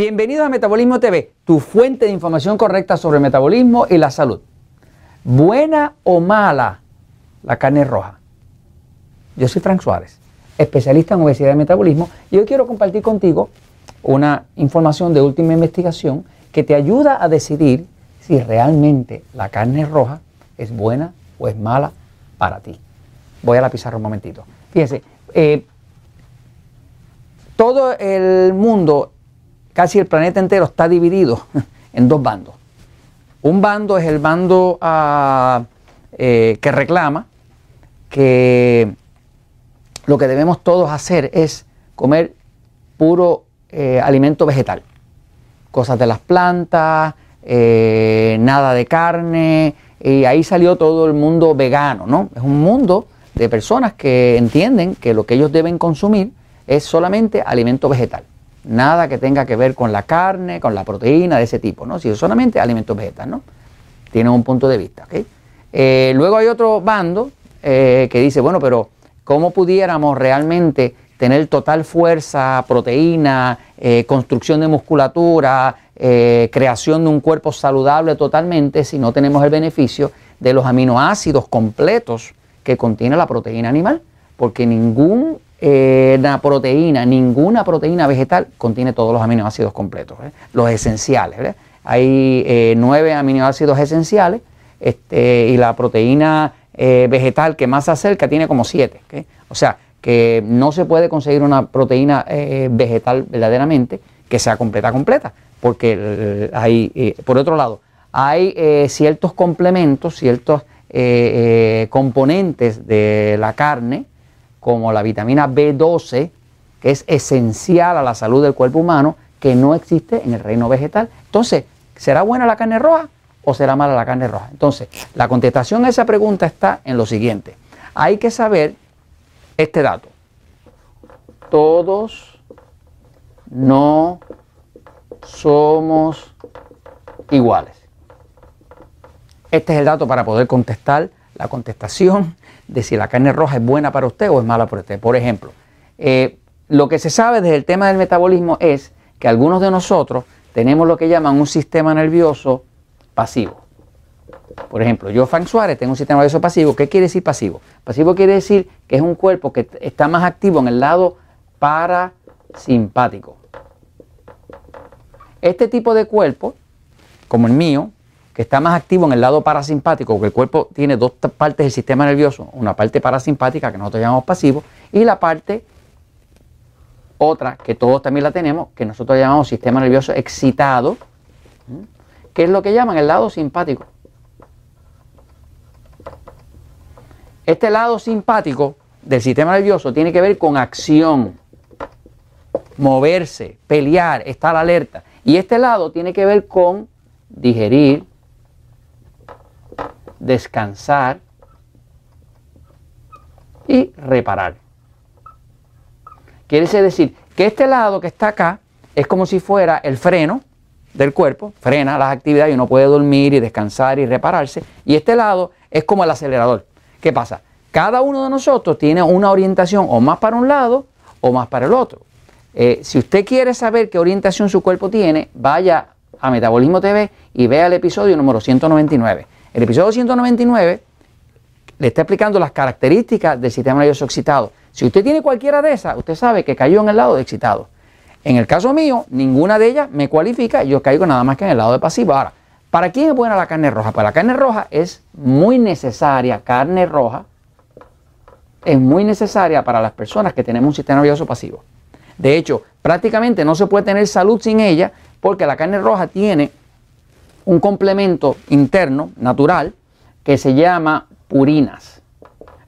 Bienvenidos a Metabolismo TV, tu fuente de información correcta sobre metabolismo y la salud. ¿Buena o mala la carne roja? Yo soy Frank Suárez, especialista en obesidad y metabolismo, y hoy quiero compartir contigo una información de última investigación que te ayuda a decidir si realmente la carne roja es buena o es mala para ti. Voy a la pizarra un momentito. Fíjense, eh, todo el mundo casi el planeta entero está dividido en dos bandos. Un bando es el bando ah, eh, que reclama que lo que debemos todos hacer es comer puro eh, alimento vegetal. Cosas de las plantas, eh, nada de carne, y ahí salió todo el mundo vegano, ¿no? Es un mundo de personas que entienden que lo que ellos deben consumir es solamente alimento vegetal. Nada que tenga que ver con la carne, con la proteína de ese tipo, ¿no? Si solamente alimentos vegetales, ¿no? Tienen un punto de vista, eh, luego hay otro bando eh, que dice, bueno, pero ¿cómo pudiéramos realmente tener total fuerza, proteína, eh, construcción de musculatura, creación de un cuerpo saludable totalmente si no tenemos el beneficio de los aminoácidos completos que contiene la proteína animal? Porque ningún eh, la proteína, ninguna proteína vegetal contiene todos los aminoácidos completos, ¿eh? los esenciales. Hay eh, nueve aminoácidos esenciales este, y la proteína vegetal que más se acerca tiene como siete. O sea, que no se puede conseguir una proteína vegetal verdaderamente que sea completa, completa, porque hay, por otro lado, hay ciertos complementos, ciertos componentes de la carne, como la vitamina B12, que es esencial a la salud del cuerpo humano, que no existe en el reino vegetal. Entonces, ¿será buena la carne roja o será mala la carne roja? Entonces, la contestación a esa pregunta está en lo siguiente. Hay que saber este dato. Todos no somos iguales. Este es el dato para poder contestar la contestación de si la carne roja es buena para usted o es mala para usted. Por ejemplo, eh, lo que se sabe desde el tema del metabolismo es que algunos de nosotros tenemos lo que llaman un sistema nervioso pasivo. Por ejemplo, yo, Frank Suárez, tengo un sistema nervioso pasivo. ¿Qué quiere decir pasivo? Pasivo quiere decir que es un cuerpo que está más activo en el lado parasimpático. Este tipo de cuerpo, como el mío, que está más activo en el lado parasimpático, porque el cuerpo tiene dos partes del sistema nervioso, una parte parasimpática que nosotros llamamos pasivo y la parte otra que todos también la tenemos, que nosotros llamamos sistema nervioso excitado, que es lo que llaman el lado simpático. Este lado simpático del sistema nervioso tiene que ver con acción, moverse, pelear, estar alerta. Y este lado tiene que ver con digerir, descansar y reparar. Quiere decir que este lado que está acá es como si fuera el freno del cuerpo, frena las actividades y uno puede dormir y descansar y repararse. Y este lado es como el acelerador. ¿Qué pasa? Cada uno de nosotros tiene una orientación o más para un lado o más para el otro. Eh, si usted quiere saber qué orientación su cuerpo tiene, vaya a Metabolismo TV y vea el episodio número 199. El episodio 199 le está explicando las características del sistema nervioso excitado. Si usted tiene cualquiera de esas, usted sabe que cayó en el lado de excitado. En el caso mío, ninguna de ellas me cualifica, yo caigo nada más que en el lado de pasivo. Ahora, ¿para quién es buena la carne roja? Pues la carne roja es muy necesaria, carne roja es muy necesaria para las personas que tenemos un sistema nervioso pasivo. De hecho, prácticamente no se puede tener salud sin ella porque la carne roja tiene un complemento interno, natural, que se llama purinas.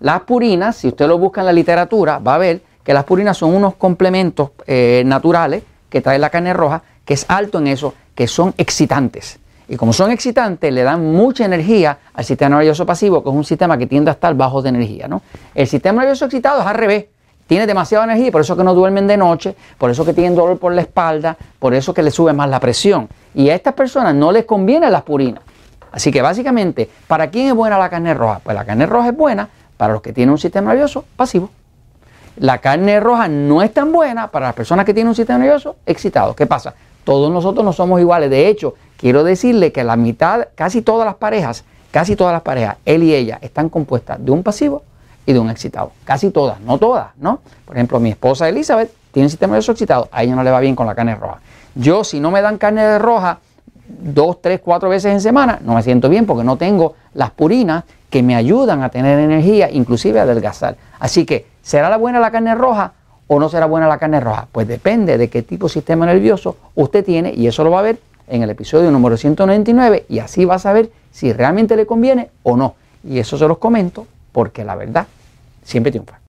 Las purinas, si usted lo busca en la literatura, va a ver que las purinas son unos complementos eh, naturales que trae la carne roja, que es alto en eso, que son excitantes. Y como son excitantes, le dan mucha energía al sistema nervioso pasivo, que es un sistema que tiende a estar bajo de energía. ¿no? El sistema nervioso excitado es al revés tiene demasiada energía por eso que no duermen de noche, por eso que tienen dolor por la espalda, por eso que le sube más la presión. Y a estas personas no les conviene las purinas. Así que básicamente, ¿para quién es buena la carne roja? Pues la carne roja es buena para los que tienen un sistema nervioso pasivo. La carne roja no es tan buena para las personas que tienen un sistema nervioso excitado. ¿Qué pasa? Todos nosotros no somos iguales. De hecho, quiero decirle que la mitad, casi todas las parejas, casi todas las parejas, él y ella, están compuestas de un pasivo y de un excitado. Casi todas, no todas, ¿no? Por ejemplo, mi esposa Elizabeth tiene un sistema nervioso excitado, a ella no le va bien con la carne roja. Yo, si no me dan carne roja dos, tres, cuatro veces en semana, no me siento bien porque no tengo las purinas que me ayudan a tener energía, inclusive a adelgazar. Así que, ¿será la buena la carne roja o no será buena la carne roja? Pues depende de qué tipo de sistema nervioso usted tiene y eso lo va a ver en el episodio número 199 y así va a saber si realmente le conviene o no. Y eso se los comento porque la verdad siempre triunfa.